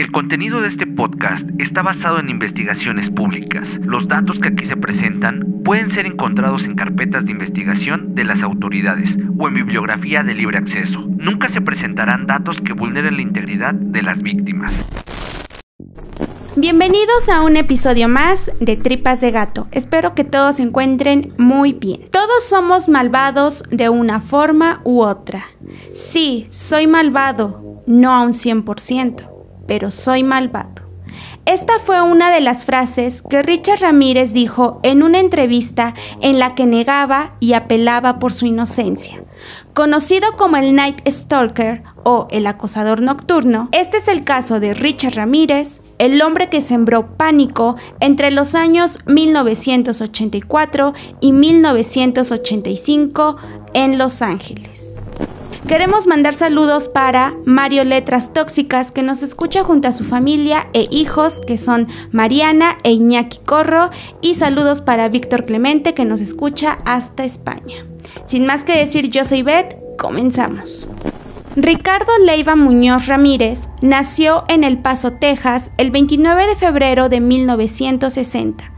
El contenido de este podcast está basado en investigaciones públicas. Los datos que aquí se presentan pueden ser encontrados en carpetas de investigación de las autoridades o en bibliografía de libre acceso. Nunca se presentarán datos que vulneren la integridad de las víctimas. Bienvenidos a un episodio más de Tripas de Gato. Espero que todos se encuentren muy bien. Todos somos malvados de una forma u otra. Sí, soy malvado, no a un 100%, pero soy malvado. Esta fue una de las frases que Richard Ramírez dijo en una entrevista en la que negaba y apelaba por su inocencia. Conocido como el Night Stalker o el acosador nocturno, este es el caso de Richard Ramírez, el hombre que sembró pánico entre los años 1984 y 1985 en Los Ángeles. Queremos mandar saludos para Mario Letras Tóxicas, que nos escucha junto a su familia e hijos, que son Mariana e Iñaki Corro, y saludos para Víctor Clemente, que nos escucha hasta España. Sin más que decir, yo soy Beth, comenzamos. Ricardo Leiva Muñoz Ramírez nació en El Paso, Texas, el 29 de febrero de 1960.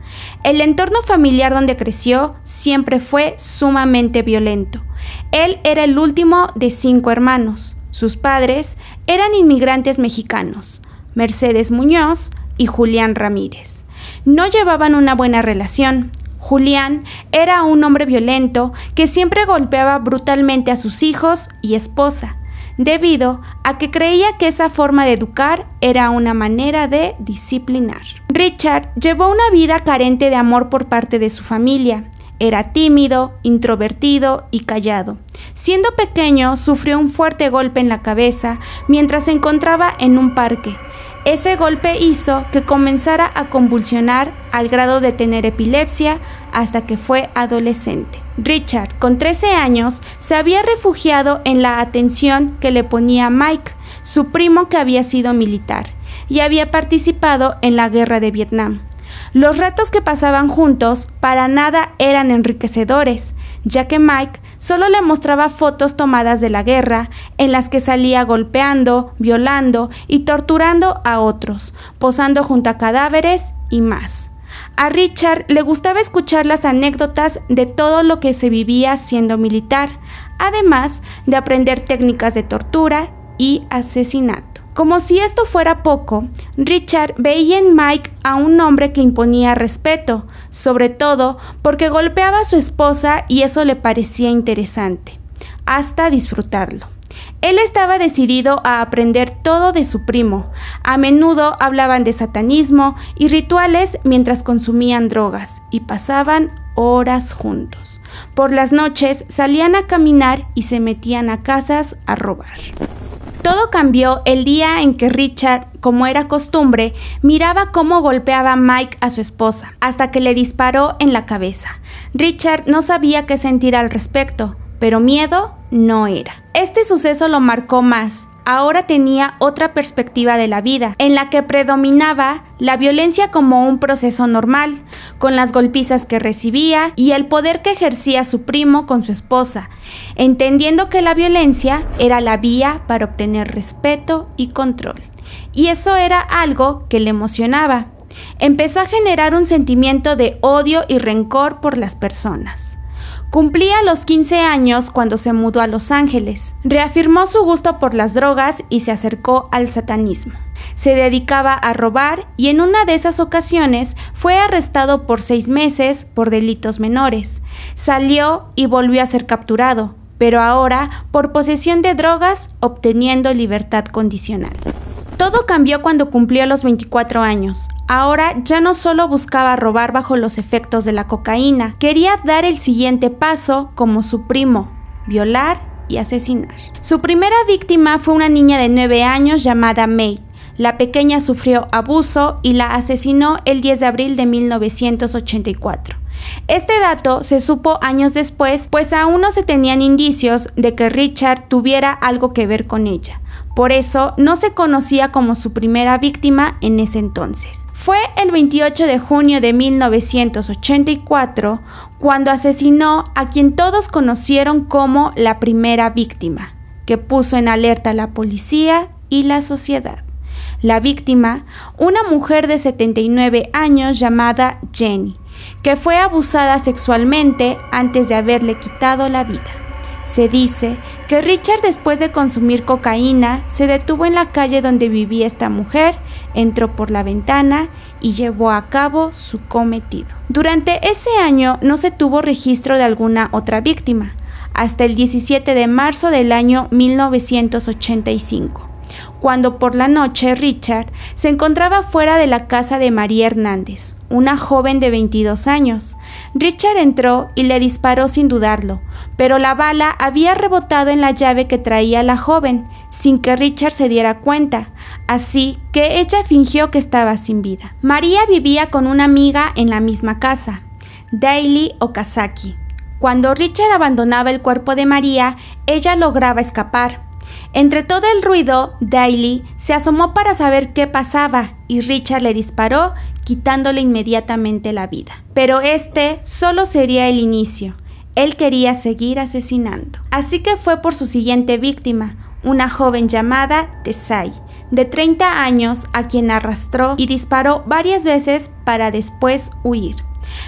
El entorno familiar donde creció siempre fue sumamente violento. Él era el último de cinco hermanos. Sus padres eran inmigrantes mexicanos, Mercedes Muñoz y Julián Ramírez. No llevaban una buena relación. Julián era un hombre violento que siempre golpeaba brutalmente a sus hijos y esposa, debido a que creía que esa forma de educar era una manera de disciplinar. Richard llevó una vida carente de amor por parte de su familia. Era tímido, introvertido y callado. Siendo pequeño, sufrió un fuerte golpe en la cabeza mientras se encontraba en un parque. Ese golpe hizo que comenzara a convulsionar al grado de tener epilepsia hasta que fue adolescente. Richard, con 13 años, se había refugiado en la atención que le ponía Mike, su primo que había sido militar, y había participado en la guerra de Vietnam. Los ratos que pasaban juntos para nada eran enriquecedores, ya que Mike solo le mostraba fotos tomadas de la guerra en las que salía golpeando, violando y torturando a otros, posando junto a cadáveres y más. A Richard le gustaba escuchar las anécdotas de todo lo que se vivía siendo militar, además de aprender técnicas de tortura y asesinato. Como si esto fuera poco, Richard veía en Mike a un hombre que imponía respeto, sobre todo porque golpeaba a su esposa y eso le parecía interesante, hasta disfrutarlo. Él estaba decidido a aprender todo de su primo. A menudo hablaban de satanismo y rituales mientras consumían drogas y pasaban horas juntos. Por las noches salían a caminar y se metían a casas a robar. Todo cambió el día en que Richard, como era costumbre, miraba cómo golpeaba Mike a su esposa, hasta que le disparó en la cabeza. Richard no sabía qué sentir al respecto, pero miedo no era. Este suceso lo marcó más ahora tenía otra perspectiva de la vida, en la que predominaba la violencia como un proceso normal, con las golpizas que recibía y el poder que ejercía su primo con su esposa, entendiendo que la violencia era la vía para obtener respeto y control. Y eso era algo que le emocionaba. Empezó a generar un sentimiento de odio y rencor por las personas. Cumplía los 15 años cuando se mudó a Los Ángeles. Reafirmó su gusto por las drogas y se acercó al satanismo. Se dedicaba a robar y en una de esas ocasiones fue arrestado por seis meses por delitos menores. Salió y volvió a ser capturado, pero ahora por posesión de drogas obteniendo libertad condicional. Todo cambió cuando cumplió los 24 años. Ahora ya no solo buscaba robar bajo los efectos de la cocaína, quería dar el siguiente paso como su primo, violar y asesinar. Su primera víctima fue una niña de 9 años llamada May. La pequeña sufrió abuso y la asesinó el 10 de abril de 1984. Este dato se supo años después, pues aún no se tenían indicios de que Richard tuviera algo que ver con ella. Por eso no se conocía como su primera víctima en ese entonces. Fue el 28 de junio de 1984 cuando asesinó a quien todos conocieron como la primera víctima, que puso en alerta a la policía y la sociedad. La víctima, una mujer de 79 años llamada Jenny, que fue abusada sexualmente antes de haberle quitado la vida. Se dice que Richard después de consumir cocaína se detuvo en la calle donde vivía esta mujer, entró por la ventana y llevó a cabo su cometido. Durante ese año no se tuvo registro de alguna otra víctima, hasta el 17 de marzo del año 1985 cuando por la noche Richard se encontraba fuera de la casa de María Hernández, una joven de 22 años. Richard entró y le disparó sin dudarlo, pero la bala había rebotado en la llave que traía la joven, sin que Richard se diera cuenta, así que ella fingió que estaba sin vida. María vivía con una amiga en la misma casa, Daily Okazaki. Cuando Richard abandonaba el cuerpo de María, ella lograba escapar, entre todo el ruido, Daly se asomó para saber qué pasaba y Richard le disparó, quitándole inmediatamente la vida. Pero este solo sería el inicio. Él quería seguir asesinando. Así que fue por su siguiente víctima, una joven llamada Tesai, de 30 años, a quien arrastró y disparó varias veces para después huir.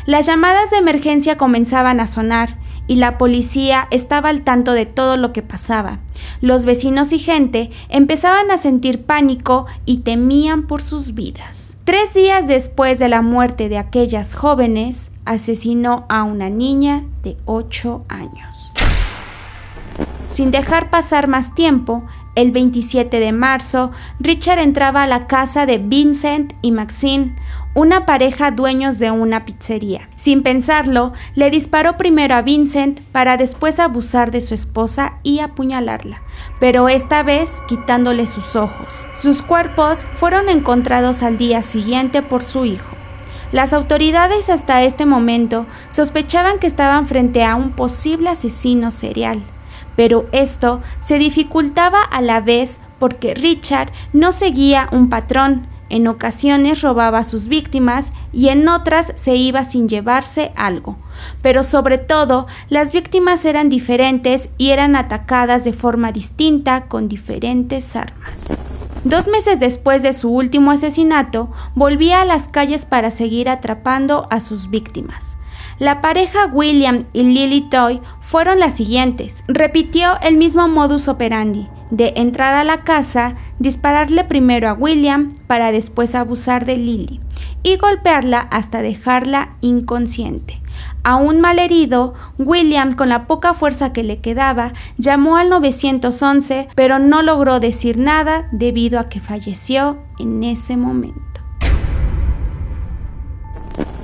Las llamadas de emergencia comenzaban a sonar y la policía estaba al tanto de todo lo que pasaba. Los vecinos y gente empezaban a sentir pánico y temían por sus vidas. Tres días después de la muerte de aquellas jóvenes, asesinó a una niña de 8 años. Sin dejar pasar más tiempo, el 27 de marzo, Richard entraba a la casa de Vincent y Maxine, una pareja dueños de una pizzería. Sin pensarlo, le disparó primero a Vincent para después abusar de su esposa y apuñalarla, pero esta vez quitándole sus ojos. Sus cuerpos fueron encontrados al día siguiente por su hijo. Las autoridades hasta este momento sospechaban que estaban frente a un posible asesino serial, pero esto se dificultaba a la vez porque Richard no seguía un patrón, en ocasiones robaba a sus víctimas y en otras se iba sin llevarse algo. Pero sobre todo, las víctimas eran diferentes y eran atacadas de forma distinta con diferentes armas. Dos meses después de su último asesinato, volvía a las calles para seguir atrapando a sus víctimas. La pareja William y Lily Toy fueron las siguientes. Repitió el mismo modus operandi de entrar a la casa, dispararle primero a William para después abusar de Lily y golpearla hasta dejarla inconsciente. Aún malherido, William, con la poca fuerza que le quedaba, llamó al 911, pero no logró decir nada debido a que falleció en ese momento.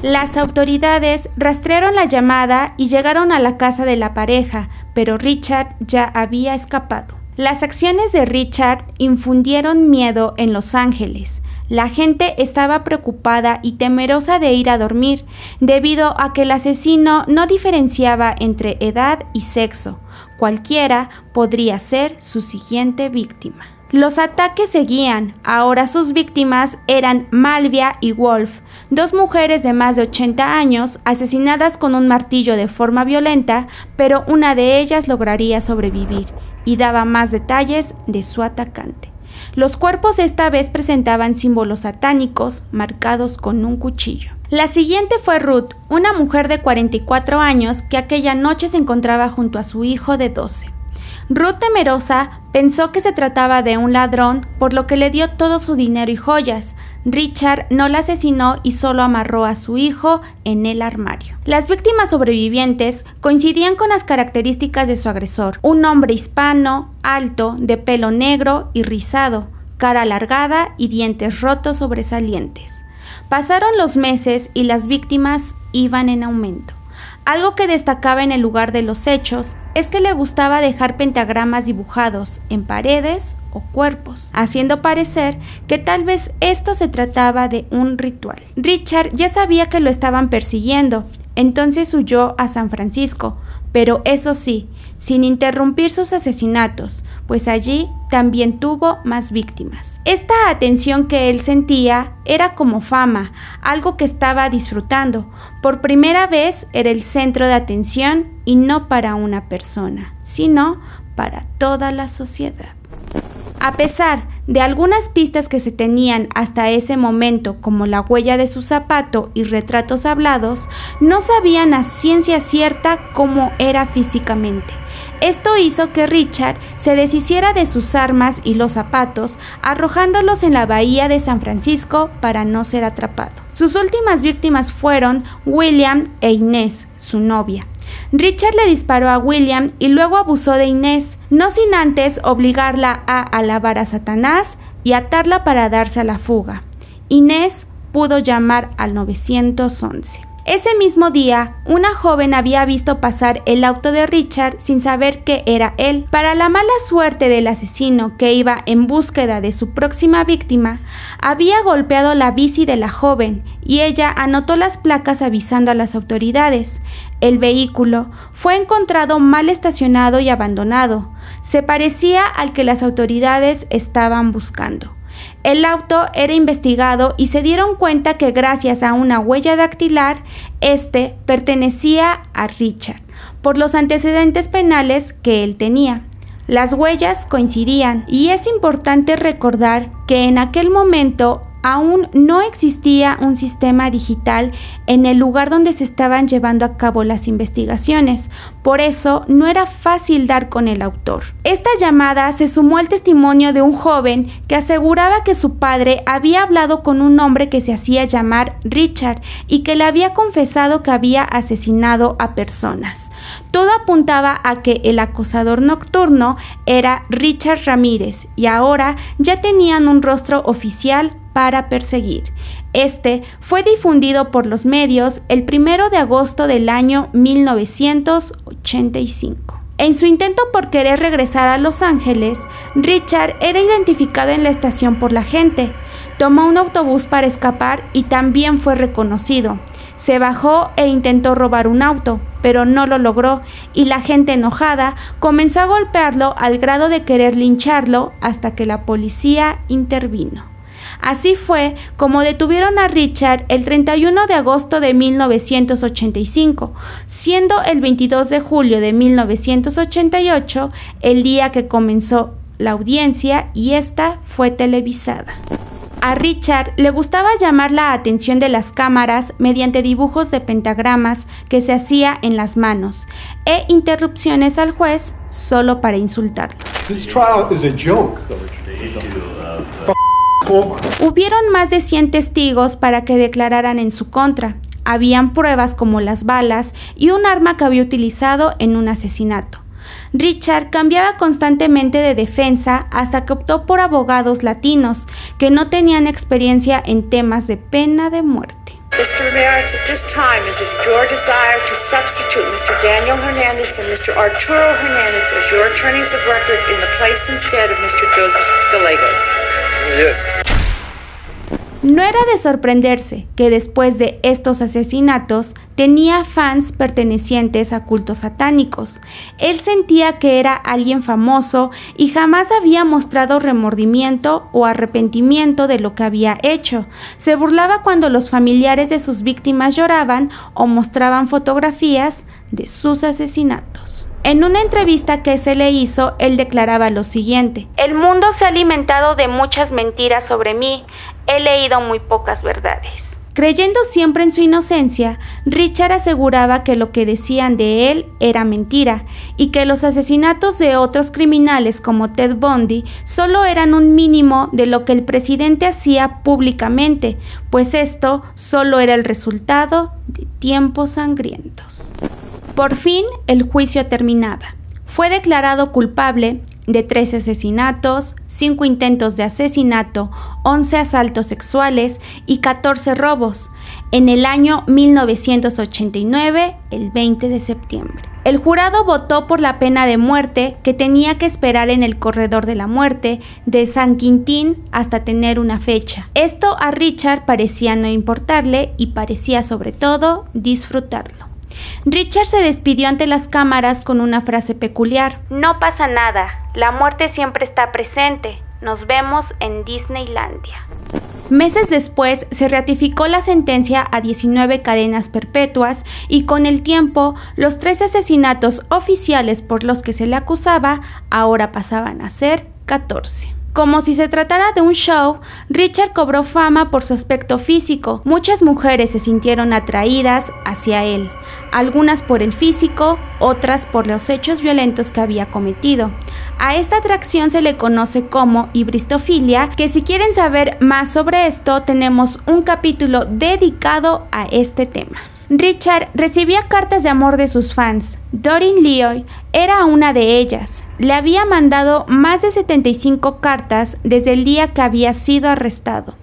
Las autoridades rastrearon la llamada y llegaron a la casa de la pareja, pero Richard ya había escapado. Las acciones de Richard infundieron miedo en Los Ángeles. La gente estaba preocupada y temerosa de ir a dormir, debido a que el asesino no diferenciaba entre edad y sexo. Cualquiera podría ser su siguiente víctima. Los ataques seguían. Ahora sus víctimas eran Malvia y Wolf, dos mujeres de más de 80 años asesinadas con un martillo de forma violenta, pero una de ellas lograría sobrevivir y daba más detalles de su atacante. Los cuerpos esta vez presentaban símbolos satánicos marcados con un cuchillo. La siguiente fue Ruth, una mujer de 44 años que aquella noche se encontraba junto a su hijo de 12. Ruth temerosa pensó que se trataba de un ladrón, por lo que le dio todo su dinero y joyas. Richard no la asesinó y solo amarró a su hijo en el armario. Las víctimas sobrevivientes coincidían con las características de su agresor, un hombre hispano, alto, de pelo negro y rizado, cara alargada y dientes rotos sobresalientes. Pasaron los meses y las víctimas iban en aumento. Algo que destacaba en el lugar de los hechos es que le gustaba dejar pentagramas dibujados en paredes o cuerpos, haciendo parecer que tal vez esto se trataba de un ritual. Richard ya sabía que lo estaban persiguiendo, entonces huyó a San Francisco, pero eso sí, sin interrumpir sus asesinatos, pues allí también tuvo más víctimas. Esta atención que él sentía era como fama, algo que estaba disfrutando. Por primera vez era el centro de atención y no para una persona, sino para toda la sociedad. A pesar de algunas pistas que se tenían hasta ese momento, como la huella de su zapato y retratos hablados, no sabían a ciencia cierta cómo era físicamente. Esto hizo que Richard se deshiciera de sus armas y los zapatos, arrojándolos en la bahía de San Francisco para no ser atrapado. Sus últimas víctimas fueron William e Inés, su novia. Richard le disparó a William y luego abusó de Inés, no sin antes obligarla a alabar a Satanás y atarla para darse a la fuga. Inés pudo llamar al 911. Ese mismo día, una joven había visto pasar el auto de Richard sin saber que era él. Para la mala suerte del asesino que iba en búsqueda de su próxima víctima, había golpeado la bici de la joven y ella anotó las placas avisando a las autoridades. El vehículo fue encontrado mal estacionado y abandonado. Se parecía al que las autoridades estaban buscando. El auto era investigado y se dieron cuenta que gracias a una huella dactilar, este pertenecía a Richard, por los antecedentes penales que él tenía. Las huellas coincidían y es importante recordar que en aquel momento aún no existía un sistema digital en el lugar donde se estaban llevando a cabo las investigaciones, por eso no era fácil dar con el autor. Esta llamada se sumó al testimonio de un joven que aseguraba que su padre había hablado con un hombre que se hacía llamar Richard y que le había confesado que había asesinado a personas. Todo apuntaba a que el acosador nocturno era Richard Ramírez y ahora ya tenían un rostro oficial para perseguir. Este fue difundido por los medios el 1 de agosto del año 1985. En su intento por querer regresar a Los Ángeles, Richard era identificado en la estación por la gente. Tomó un autobús para escapar y también fue reconocido. Se bajó e intentó robar un auto, pero no lo logró y la gente enojada comenzó a golpearlo al grado de querer lincharlo hasta que la policía intervino. Así fue como detuvieron a Richard el 31 de agosto de 1985, siendo el 22 de julio de 1988 el día que comenzó la audiencia y esta fue televisada. A Richard le gustaba llamar la atención de las cámaras mediante dibujos de pentagramas que se hacía en las manos e interrupciones al juez solo para insultarlo. Hubieron más de 100 testigos para que declararan en su contra. Habían pruebas como las balas y un arma que había utilizado en un asesinato. Richard cambiaba constantemente de defensa hasta que optó por abogados latinos que no tenían experiencia en temas de pena de muerte. Mr. Ramirez, at this time, is it your desire to substitute Mr. Daniel Hernandez and Mr. Arturo Hernandez as your attorneys of record in the place instead of Mr. Joseph Gallegos? Yes. No era de sorprenderse que después de estos asesinatos tenía fans pertenecientes a cultos satánicos. Él sentía que era alguien famoso y jamás había mostrado remordimiento o arrepentimiento de lo que había hecho. Se burlaba cuando los familiares de sus víctimas lloraban o mostraban fotografías de sus asesinatos. En una entrevista que se le hizo, él declaraba lo siguiente, El mundo se ha alimentado de muchas mentiras sobre mí, he leído muy pocas verdades. Creyendo siempre en su inocencia, Richard aseguraba que lo que decían de él era mentira y que los asesinatos de otros criminales como Ted Bundy solo eran un mínimo de lo que el presidente hacía públicamente, pues esto solo era el resultado de tiempos sangrientos. Por fin el juicio terminaba. Fue declarado culpable de 13 asesinatos, 5 intentos de asesinato, 11 asaltos sexuales y 14 robos en el año 1989, el 20 de septiembre. El jurado votó por la pena de muerte que tenía que esperar en el corredor de la muerte de San Quintín hasta tener una fecha. Esto a Richard parecía no importarle y parecía sobre todo disfrutarlo. Richard se despidió ante las cámaras con una frase peculiar. No pasa nada, la muerte siempre está presente. Nos vemos en Disneylandia. Meses después se ratificó la sentencia a 19 cadenas perpetuas y con el tiempo los tres asesinatos oficiales por los que se le acusaba ahora pasaban a ser 14. Como si se tratara de un show, Richard cobró fama por su aspecto físico. Muchas mujeres se sintieron atraídas hacia él, algunas por el físico, otras por los hechos violentos que había cometido. A esta atracción se le conoce como hibristofilia, que si quieren saber más sobre esto tenemos un capítulo dedicado a este tema. Richard recibía cartas de amor de sus fans. Dorin Leoy era una de ellas. Le había mandado más de 75 cartas desde el día que había sido arrestado.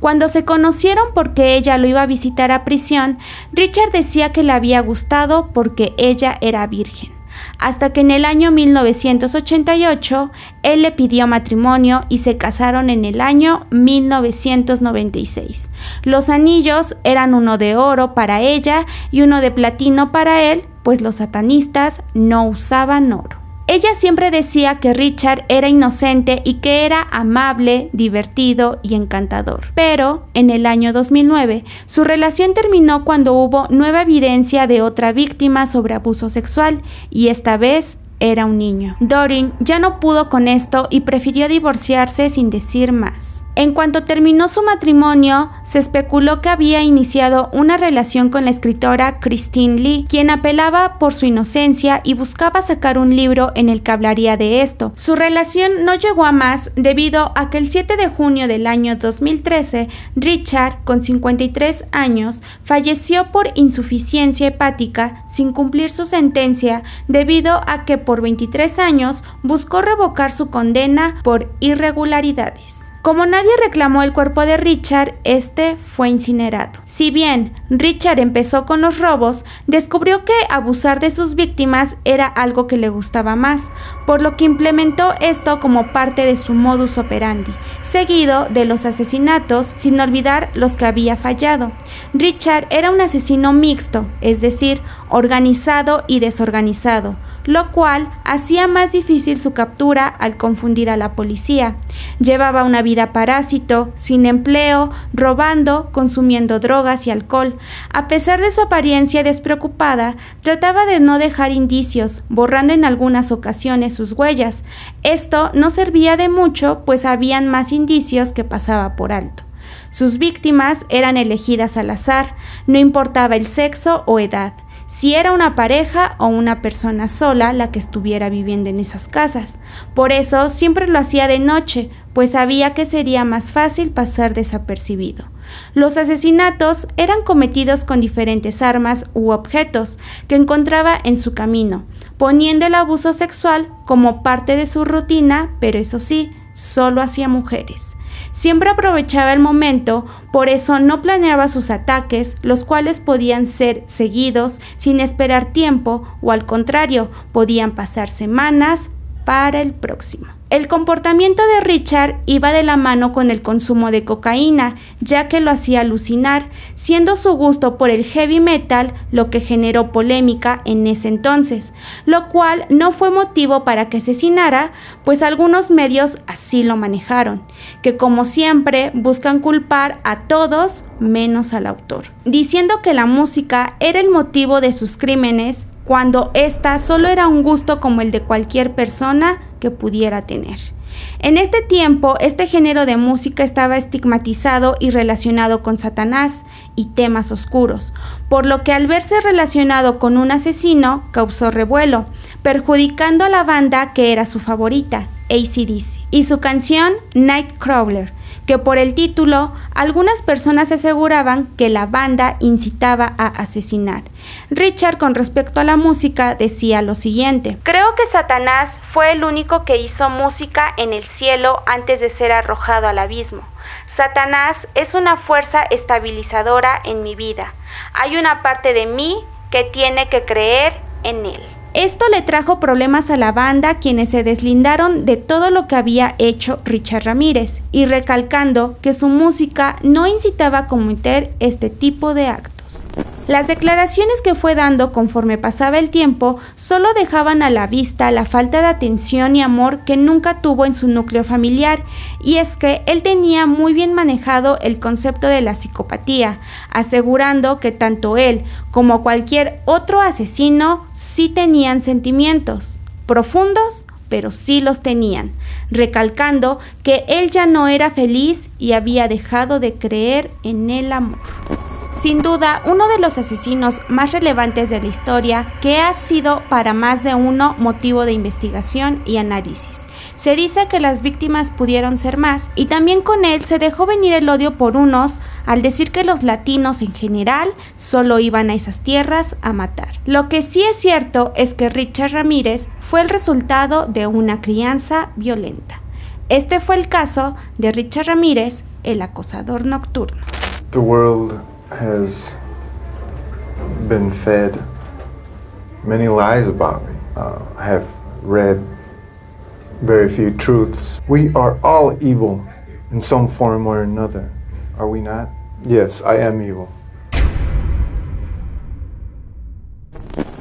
Cuando se conocieron porque ella lo iba a visitar a prisión, Richard decía que le había gustado porque ella era virgen hasta que en el año 1988 él le pidió matrimonio y se casaron en el año 1996. Los anillos eran uno de oro para ella y uno de platino para él, pues los satanistas no usaban oro. Ella siempre decía que Richard era inocente y que era amable, divertido y encantador. Pero, en el año 2009, su relación terminó cuando hubo nueva evidencia de otra víctima sobre abuso sexual y esta vez era un niño. Dorin ya no pudo con esto y prefirió divorciarse sin decir más. En cuanto terminó su matrimonio, se especuló que había iniciado una relación con la escritora Christine Lee, quien apelaba por su inocencia y buscaba sacar un libro en el que hablaría de esto. Su relación no llegó a más debido a que el 7 de junio del año 2013, Richard, con 53 años, falleció por insuficiencia hepática sin cumplir su sentencia debido a que por 23 años buscó revocar su condena por irregularidades. Como nadie reclamó el cuerpo de Richard, este fue incinerado. Si bien Richard empezó con los robos, descubrió que abusar de sus víctimas era algo que le gustaba más, por lo que implementó esto como parte de su modus operandi, seguido de los asesinatos, sin olvidar los que había fallado. Richard era un asesino mixto, es decir, organizado y desorganizado lo cual hacía más difícil su captura al confundir a la policía. Llevaba una vida parásito, sin empleo, robando, consumiendo drogas y alcohol. A pesar de su apariencia despreocupada, trataba de no dejar indicios, borrando en algunas ocasiones sus huellas. Esto no servía de mucho, pues habían más indicios que pasaba por alto. Sus víctimas eran elegidas al azar, no importaba el sexo o edad si era una pareja o una persona sola la que estuviera viviendo en esas casas. Por eso siempre lo hacía de noche, pues sabía que sería más fácil pasar desapercibido. Los asesinatos eran cometidos con diferentes armas u objetos que encontraba en su camino, poniendo el abuso sexual como parte de su rutina, pero eso sí, solo hacia mujeres. Siempre aprovechaba el momento, por eso no planeaba sus ataques, los cuales podían ser seguidos sin esperar tiempo o al contrario, podían pasar semanas para el próximo. El comportamiento de Richard iba de la mano con el consumo de cocaína, ya que lo hacía alucinar, siendo su gusto por el heavy metal lo que generó polémica en ese entonces, lo cual no fue motivo para que asesinara, pues algunos medios así lo manejaron, que como siempre buscan culpar a todos menos al autor, diciendo que la música era el motivo de sus crímenes cuando ésta solo era un gusto como el de cualquier persona que pudiera tener. En este tiempo, este género de música estaba estigmatizado y relacionado con Satanás y temas oscuros, por lo que al verse relacionado con un asesino causó revuelo, perjudicando a la banda que era su favorita, ACDC, y su canción Nightcrawler, que por el título algunas personas aseguraban que la banda incitaba a asesinar. Richard con respecto a la música decía lo siguiente, creo que Satanás fue el único que hizo música en el cielo antes de ser arrojado al abismo. Satanás es una fuerza estabilizadora en mi vida. Hay una parte de mí que tiene que creer en él. Esto le trajo problemas a la banda quienes se deslindaron de todo lo que había hecho Richard Ramírez y recalcando que su música no incitaba a cometer este tipo de actos. Las declaraciones que fue dando conforme pasaba el tiempo solo dejaban a la vista la falta de atención y amor que nunca tuvo en su núcleo familiar, y es que él tenía muy bien manejado el concepto de la psicopatía, asegurando que tanto él como cualquier otro asesino sí tenían sentimientos, profundos pero sí los tenían, recalcando que él ya no era feliz y había dejado de creer en el amor. Sin duda, uno de los asesinos más relevantes de la historia que ha sido para más de uno motivo de investigación y análisis. Se dice que las víctimas pudieron ser más y también con él se dejó venir el odio por unos al decir que los latinos en general solo iban a esas tierras a matar. Lo que sí es cierto es que Richard Ramírez fue el resultado de una crianza violenta. Este fue el caso de Richard Ramírez, el acosador nocturno. Has been fed many lies about me. Uh, I have read very few truths. We are all evil in some form or another, are we not? Yes, I am evil.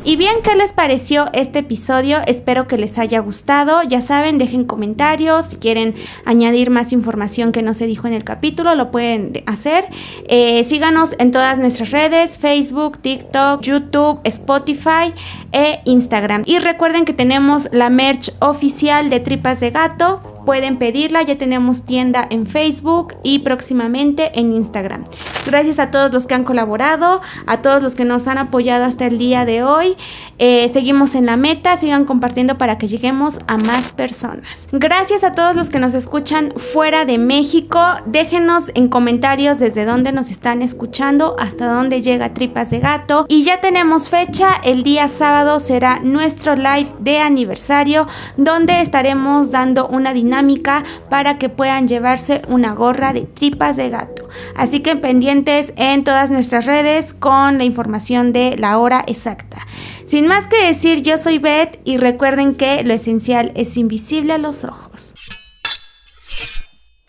Y bien, ¿qué les pareció este episodio? Espero que les haya gustado. Ya saben, dejen comentarios. Si quieren añadir más información que no se dijo en el capítulo, lo pueden hacer. Eh, síganos en todas nuestras redes, Facebook, TikTok, YouTube, Spotify e Instagram. Y recuerden que tenemos la merch oficial de Tripas de Gato pueden pedirla. Ya tenemos tienda en Facebook y próximamente en Instagram. Gracias a todos los que han colaborado, a todos los que nos han apoyado hasta el día de hoy. Eh, seguimos en la meta, sigan compartiendo para que lleguemos a más personas. Gracias a todos los que nos escuchan fuera de México. Déjenos en comentarios desde dónde nos están escuchando, hasta dónde llega Tripas de Gato. Y ya tenemos fecha, el día sábado será nuestro live de aniversario, donde estaremos dando una para que puedan llevarse una gorra de tripas de gato. Así que pendientes en todas nuestras redes con la información de la hora exacta. Sin más que decir, yo soy Beth y recuerden que lo esencial es invisible a los ojos.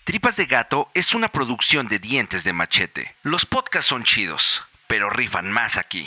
Tripas de Gato es una producción de dientes de machete. Los podcasts son chidos, pero rifan más aquí.